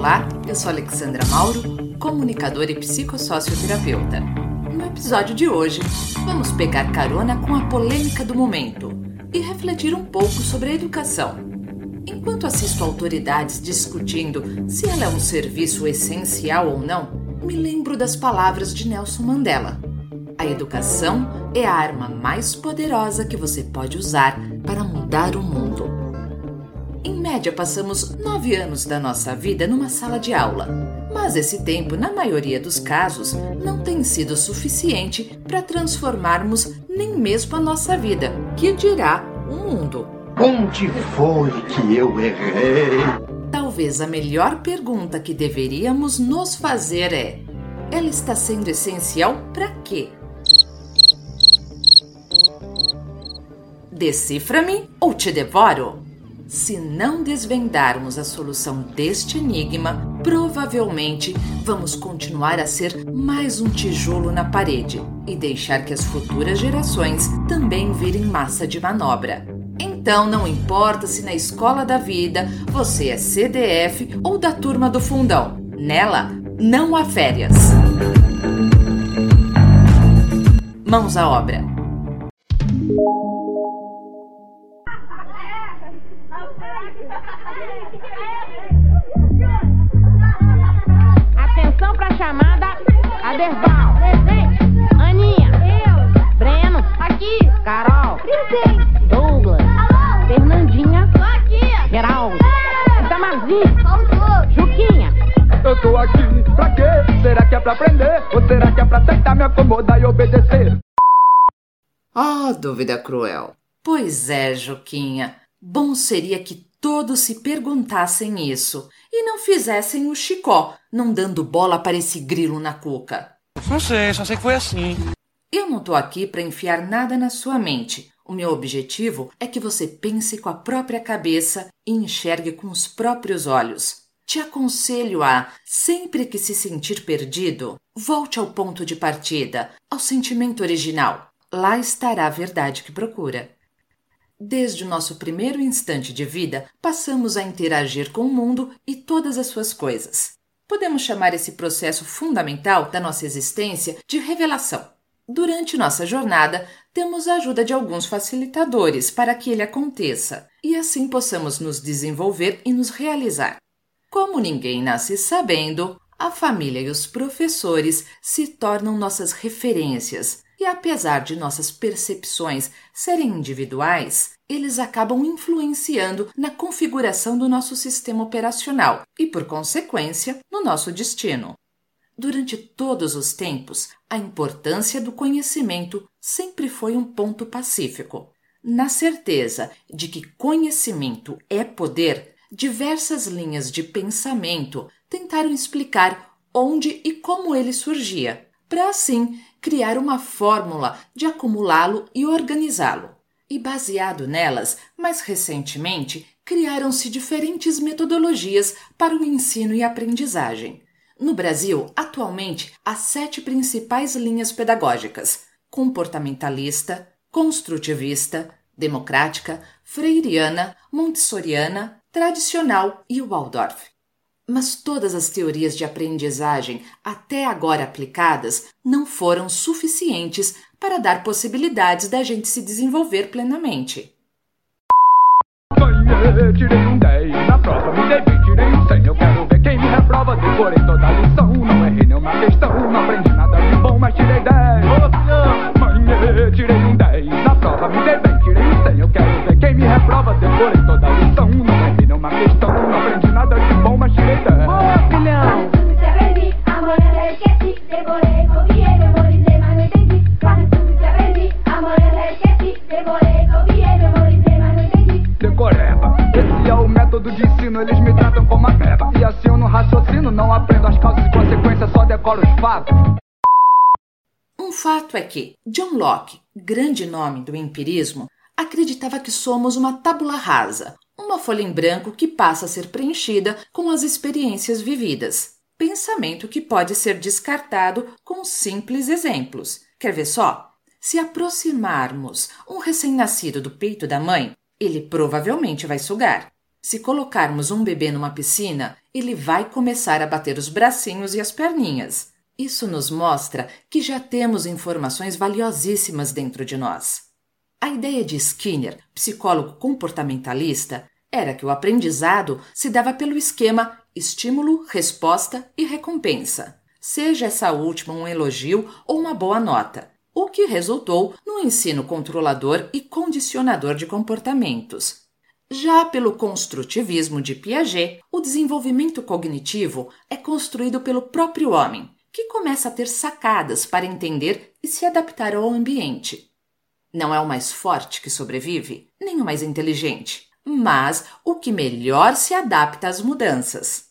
Olá, eu sou Alexandra Mauro, comunicadora e psicossocioterapeuta. No episódio de hoje, vamos pegar carona com a polêmica do momento e refletir um pouco sobre a educação. Enquanto assisto autoridades discutindo se ela é um serviço essencial ou não, me lembro das palavras de Nelson Mandela. A educação é a arma mais poderosa que você pode usar para mudar o mundo. Em média, passamos nove anos da nossa vida numa sala de aula, mas esse tempo, na maioria dos casos, não tem sido suficiente para transformarmos nem mesmo a nossa vida, que dirá o mundo. Onde foi que eu errei? Talvez a melhor pergunta que deveríamos nos fazer é: ela está sendo essencial para quê? Decifra-me ou te devoro? Se não desvendarmos a solução deste enigma, provavelmente vamos continuar a ser mais um tijolo na parede e deixar que as futuras gerações também virem massa de manobra. Então não importa se na escola da vida você é CDF ou da turma do fundão, nela não há férias. Mãos à obra. Pra chamada Aderbal. Presente. Aninha. Eu. Breno. Aqui. Carol. Presente. Douglas. Alô. Fernandinha. Tô aqui. Geraldo. Itamarzinho. Faltou. Juquinha. Eu tô aqui pra quê? Será que é pra aprender? Ou será que é pra tentar me acomodar e obedecer? Oh, dúvida cruel. Pois é, Juquinha. Bom seria que todos se perguntassem isso e não fizessem o chicó, não dando bola para esse grilo na cuca. Não sei, só sei que foi assim. Eu não tô aqui para enfiar nada na sua mente. O meu objetivo é que você pense com a própria cabeça e enxergue com os próprios olhos. Te aconselho a, sempre que se sentir perdido, volte ao ponto de partida, ao sentimento original. Lá estará a verdade que procura. Desde o nosso primeiro instante de vida, passamos a interagir com o mundo e todas as suas coisas. Podemos chamar esse processo fundamental da nossa existência de revelação. Durante nossa jornada, temos a ajuda de alguns facilitadores para que ele aconteça e assim possamos nos desenvolver e nos realizar. Como ninguém nasce sabendo, a família e os professores se tornam nossas referências, e apesar de nossas percepções serem individuais, eles acabam influenciando na configuração do nosso sistema operacional e, por consequência, no nosso destino. Durante todos os tempos, a importância do conhecimento sempre foi um ponto pacífico. Na certeza de que conhecimento é poder, diversas linhas de pensamento tentaram explicar onde e como ele surgia, para assim criar uma fórmula de acumulá-lo e organizá-lo. E baseado nelas, mais recentemente, criaram-se diferentes metodologias para o ensino e aprendizagem. No Brasil, atualmente, há sete principais linhas pedagógicas: comportamentalista, construtivista, democrática, freiriana, montessoriana, tradicional e Waldorf. Mas todas as teorias de aprendizagem até agora aplicadas não foram suficientes para dar possibilidades da gente se desenvolver plenamente. Ganhei, tirei 10 na prova, me dei 20, tirei 100. Eu quero ver quem me reprova, decorei toda a lição. Não errei nenhuma questão, não aprendi nada de bom, mas tirei 10. Ganhei, tirei fatos. Um fato é que John Locke, grande nome do empirismo, acreditava que somos uma tábula rasa, uma folha em branco que passa a ser preenchida com as experiências vividas. Pensamento que pode ser descartado com simples exemplos. Quer ver só? Se aproximarmos um recém-nascido do peito da mãe, ele provavelmente vai sugar. Se colocarmos um bebê numa piscina, ele vai começar a bater os bracinhos e as perninhas. Isso nos mostra que já temos informações valiosíssimas dentro de nós. A ideia de Skinner, psicólogo comportamentalista, era que o aprendizado se dava pelo esquema estímulo, resposta e recompensa, seja essa última um elogio ou uma boa nota, o que resultou no ensino controlador e condicionador de comportamentos. Já pelo construtivismo de Piaget, o desenvolvimento cognitivo é construído pelo próprio homem, que começa a ter sacadas para entender e se adaptar ao ambiente. Não é o mais forte que sobrevive, nem o mais inteligente mas o que melhor se adapta às mudanças.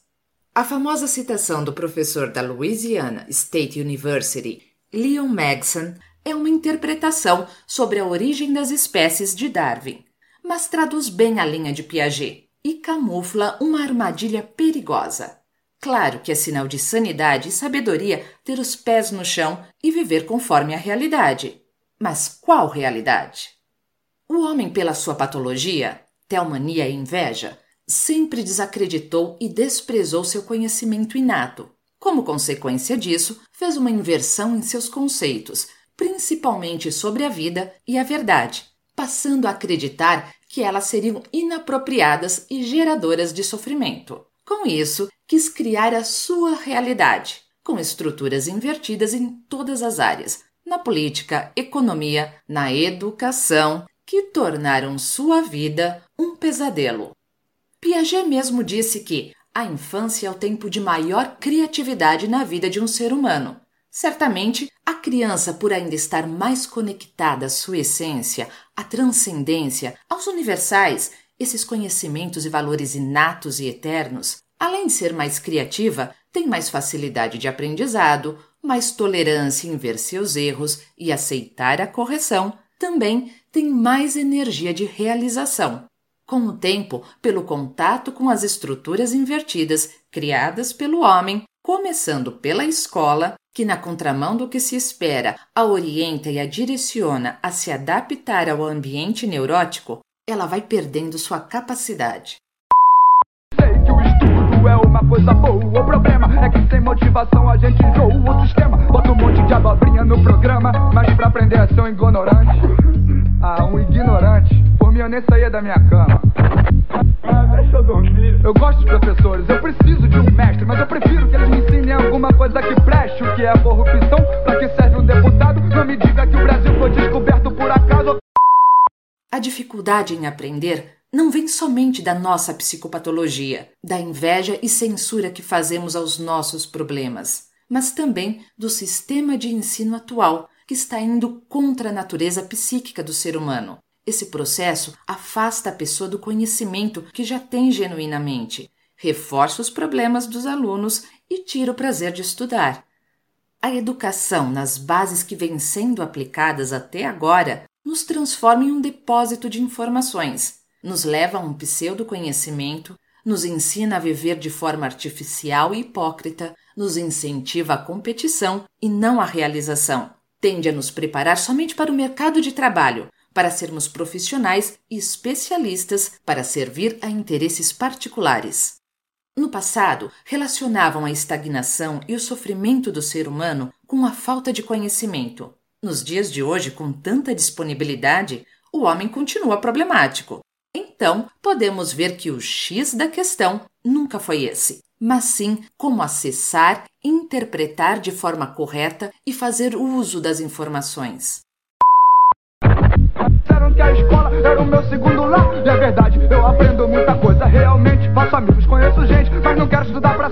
A famosa citação do professor da Louisiana State University, Leon Magson, é uma interpretação sobre a origem das espécies de Darwin, mas traduz bem a linha de Piaget e camufla uma armadilha perigosa. Claro que é sinal de sanidade e sabedoria ter os pés no chão e viver conforme a realidade. Mas qual realidade? O homem, pela sua patologia, teomania e inveja, sempre desacreditou e desprezou seu conhecimento inato. Como consequência disso, fez uma inversão em seus conceitos, principalmente sobre a vida e a verdade, passando a acreditar que elas seriam inapropriadas e geradoras de sofrimento. Com isso, quis criar a sua realidade, com estruturas invertidas em todas as áreas, na política, economia, na educação, que tornaram sua vida um pesadelo. Piaget mesmo disse que a infância é o tempo de maior criatividade na vida de um ser humano. Certamente, a criança, por ainda estar mais conectada à sua essência, à transcendência, aos universais, esses conhecimentos e valores inatos e eternos, além de ser mais criativa, tem mais facilidade de aprendizado, mais tolerância em ver seus erros e aceitar a correção, também tem mais energia de realização. Com o tempo, pelo contato com as estruturas invertidas criadas pelo homem, começando pela escola, que, na contramão do que se espera, a orienta e a direciona a se adaptar ao ambiente neurótico, ela vai perdendo sua capacidade. Sei que o estudo é uma coisa boa. O problema é que sem motivação a gente enjoa o sistema. Bota um monte de abobrinha no programa, mas pra aprender a ser um ignorante. Ah, um ignorante. Por mim eu nem saía da minha cama. Ah, deixa eu dormir. Eu gosto de professores, eu preciso de um mestre, mas eu prefiro que eles me ensinem alguma coisa que preste. O que é corrupção? Pra que serve um deputado? Não me diga que o Brasil foi descoberto. A dificuldade em aprender não vem somente da nossa psicopatologia, da inveja e censura que fazemos aos nossos problemas, mas também do sistema de ensino atual, que está indo contra a natureza psíquica do ser humano. Esse processo afasta a pessoa do conhecimento que já tem genuinamente, reforça os problemas dos alunos e tira o prazer de estudar. A educação, nas bases que vêm sendo aplicadas até agora, nos transforma em um depósito de informações, nos leva a um pseudo-conhecimento, nos ensina a viver de forma artificial e hipócrita, nos incentiva a competição e não a realização tende a nos preparar somente para o mercado de trabalho, para sermos profissionais e especialistas para servir a interesses particulares. No passado, relacionavam a estagnação e o sofrimento do ser humano com a falta de conhecimento. Nos dias de hoje, com tanta disponibilidade, o homem continua problemático. Então, podemos ver que o X da questão nunca foi esse mas sim como acessar, interpretar de forma correta e fazer uso das informações. Disseram que a escola era o meu segundo lar. E é verdade, eu aprendo muita coisa realmente. Faço amigos, conheço gente, mas não quero estudar pra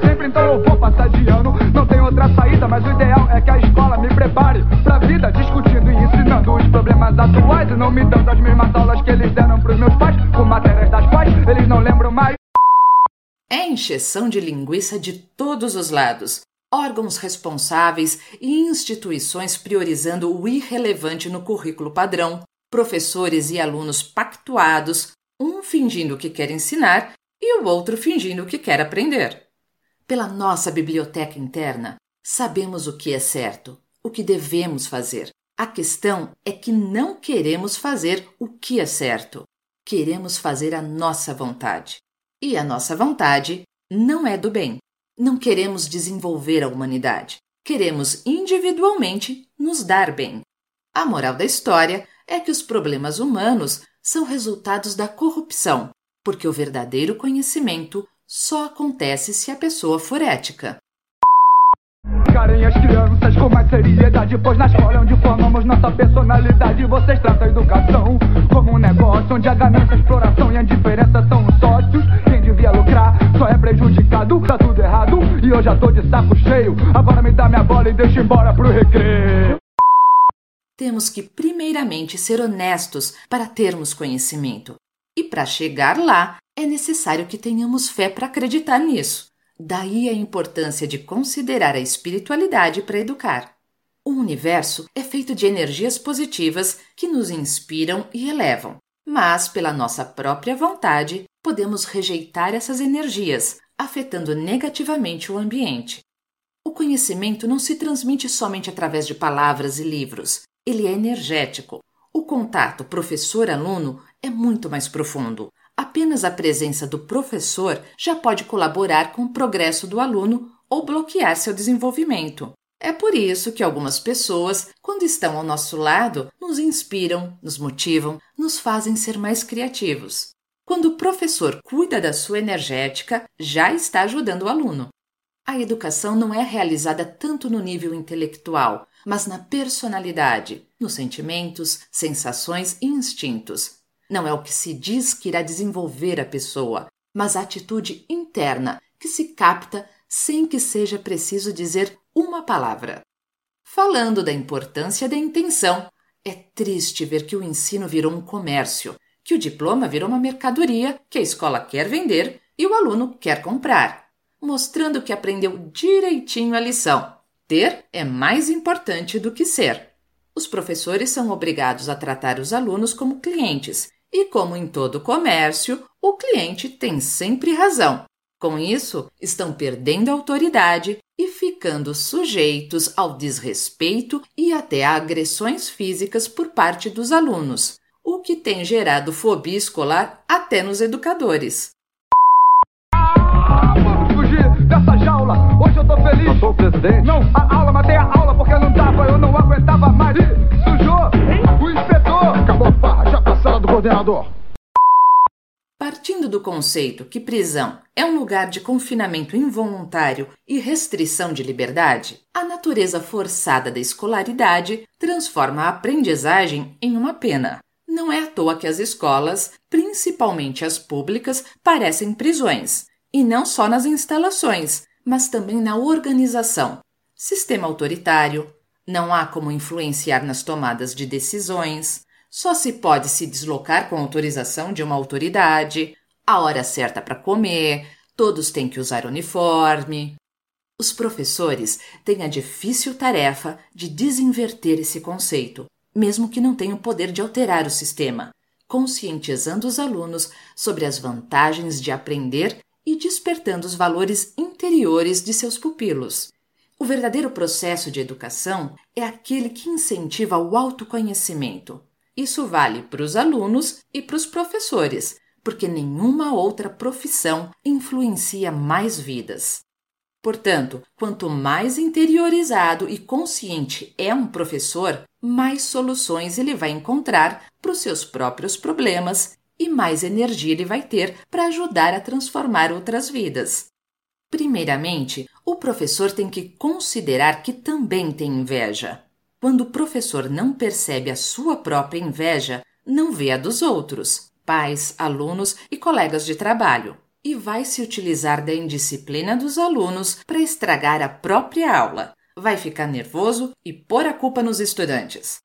não me dando as mesmas aulas que eles deram pros meus pais, com matérias das quais eles não lembram mais. É encheção de linguiça de todos os lados, órgãos responsáveis e instituições priorizando o irrelevante no currículo padrão, professores e alunos pactuados, um fingindo que quer ensinar e o outro fingindo que quer aprender. Pela nossa biblioteca interna, sabemos o que é certo, o que devemos fazer. A questão é que não queremos fazer o que é certo. Queremos fazer a nossa vontade. E a nossa vontade não é do bem. Não queremos desenvolver a humanidade. Queremos individualmente nos dar bem. A moral da história é que os problemas humanos são resultados da corrupção, porque o verdadeiro conhecimento só acontece se a pessoa for ética. Encarem as crianças com mais seriedade Pois na escola é onde formamos nossa personalidade. Vocês tratam a educação como um negócio Onde a ganância, a exploração e a indiferença são os sócios. Quem devia lucrar só é prejudicado Tá tudo errado. E eu já tô de saco cheio. Agora me dá minha bola e deixa embora pro recreio. Temos que primeiramente ser honestos para termos conhecimento. E para chegar lá, é necessário que tenhamos fé para acreditar nisso. Daí a importância de considerar a espiritualidade para educar. O universo é feito de energias positivas que nos inspiram e elevam, mas, pela nossa própria vontade, podemos rejeitar essas energias, afetando negativamente o ambiente. O conhecimento não se transmite somente através de palavras e livros, ele é energético. O contato professor-aluno é muito mais profundo. Apenas a presença do professor já pode colaborar com o progresso do aluno ou bloquear seu desenvolvimento. É por isso que algumas pessoas, quando estão ao nosso lado, nos inspiram, nos motivam, nos fazem ser mais criativos. Quando o professor cuida da sua energética, já está ajudando o aluno. A educação não é realizada tanto no nível intelectual, mas na personalidade, nos sentimentos, sensações e instintos. Não é o que se diz que irá desenvolver a pessoa, mas a atitude interna que se capta sem que seja preciso dizer uma palavra. Falando da importância da intenção, é triste ver que o ensino virou um comércio, que o diploma virou uma mercadoria que a escola quer vender e o aluno quer comprar, mostrando que aprendeu direitinho a lição. Ter é mais importante do que ser. Os professores são obrigados a tratar os alunos como clientes e, como em todo comércio, o cliente tem sempre razão. Com isso, estão perdendo autoridade e ficando sujeitos ao desrespeito e até a agressões físicas por parte dos alunos, o que tem gerado fobia escolar até nos educadores. Ah, vamos fugir dessa jaula Hoje eu tô feliz Eu sou o presidente. Não, a a Partindo do conceito que prisão é um lugar de confinamento involuntário e restrição de liberdade, a natureza forçada da escolaridade transforma a aprendizagem em uma pena. Não é à toa que as escolas, principalmente as públicas, parecem prisões, e não só nas instalações, mas também na organização. Sistema autoritário, não há como influenciar nas tomadas de decisões, só se pode se deslocar com autorização de uma autoridade, a hora certa para comer, todos têm que usar uniforme. Os professores têm a difícil tarefa de desinverter esse conceito, mesmo que não tenham poder de alterar o sistema, conscientizando os alunos sobre as vantagens de aprender e despertando os valores interiores de seus pupilos. O verdadeiro processo de educação é aquele que incentiva o autoconhecimento. Isso vale para os alunos e para os professores, porque nenhuma outra profissão influencia mais vidas. Portanto, quanto mais interiorizado e consciente é um professor, mais soluções ele vai encontrar para os seus próprios problemas e mais energia ele vai ter para ajudar a transformar outras vidas. Primeiramente, o professor tem que considerar que também tem inveja. Quando o professor não percebe a sua própria inveja, não vê a dos outros, pais, alunos e colegas de trabalho, e vai se utilizar da indisciplina dos alunos para estragar a própria aula. Vai ficar nervoso e pôr a culpa nos estudantes.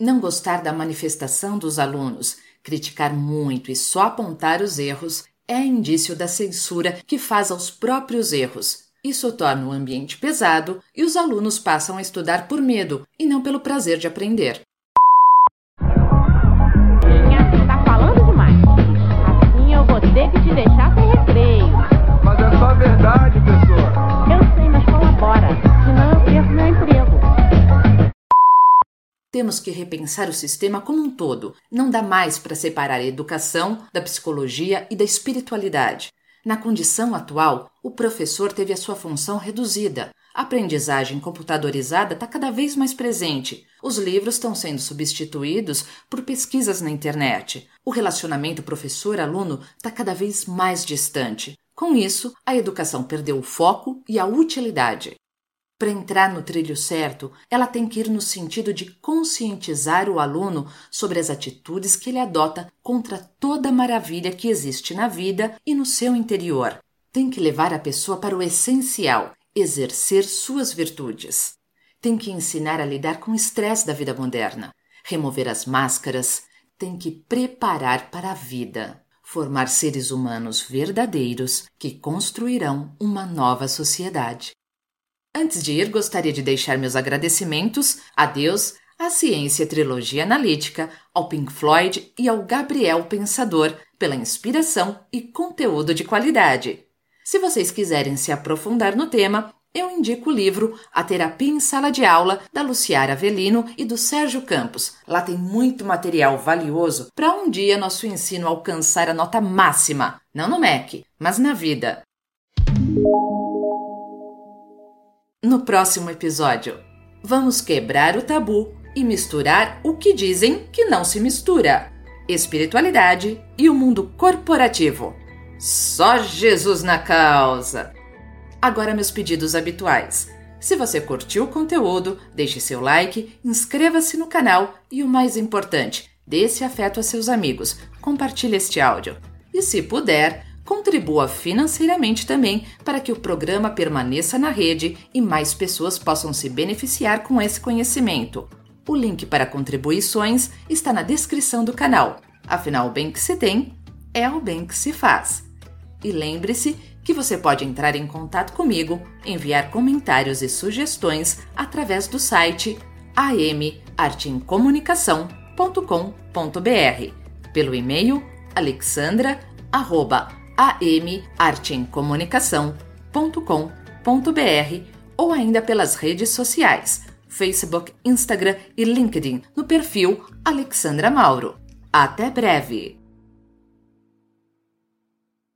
Não gostar da manifestação dos alunos, criticar muito e só apontar os erros é indício da censura que faz aos próprios erros. Isso torna o ambiente pesado e os alunos passam a estudar por medo e não pelo prazer de aprender. Minha, tá falando demais. Assim eu vou ter que te deixar sem recreio. Mas é só verdade, pessoa Eu sei, mas colabora. Senão eu perco meu emprego. Temos que repensar o sistema como um todo. Não dá mais para separar a educação da psicologia e da espiritualidade. Na condição atual, o professor teve a sua função reduzida. A aprendizagem computadorizada está cada vez mais presente. Os livros estão sendo substituídos por pesquisas na internet. O relacionamento professor-aluno está cada vez mais distante. Com isso, a educação perdeu o foco e a utilidade. Para entrar no trilho certo, ela tem que ir no sentido de conscientizar o aluno sobre as atitudes que ele adota contra toda a maravilha que existe na vida e no seu interior. Tem que levar a pessoa para o essencial, exercer suas virtudes. Tem que ensinar a lidar com o estresse da vida moderna, remover as máscaras, tem que preparar para a vida, formar seres humanos verdadeiros que construirão uma nova sociedade. Antes de ir, gostaria de deixar meus agradecimentos a Deus, à Ciência Trilogia Analítica, ao Pink Floyd e ao Gabriel Pensador pela inspiração e conteúdo de qualidade. Se vocês quiserem se aprofundar no tema, eu indico o livro A Terapia em Sala de Aula, da Luciara Avelino e do Sérgio Campos. Lá tem muito material valioso para um dia nosso ensino alcançar a nota máxima, não no MEC, mas na vida. No próximo episódio, vamos quebrar o tabu e misturar o que dizem que não se mistura: espiritualidade e o mundo corporativo. Só Jesus na causa! Agora, meus pedidos habituais. Se você curtiu o conteúdo, deixe seu like, inscreva-se no canal e o mais importante, dê esse afeto a seus amigos, compartilhe este áudio. E se puder, Contribua financeiramente também para que o programa permaneça na rede e mais pessoas possam se beneficiar com esse conhecimento. O link para contribuições está na descrição do canal. Afinal, o bem que se tem é o bem que se faz. E lembre-se que você pode entrar em contato comigo, enviar comentários e sugestões através do site amarteemcomunicação.com.br, pelo e-mail alexandra@ amarteemcomunicação.com.br ou ainda pelas redes sociais, Facebook, Instagram e LinkedIn, no perfil Alexandra Mauro. Até breve!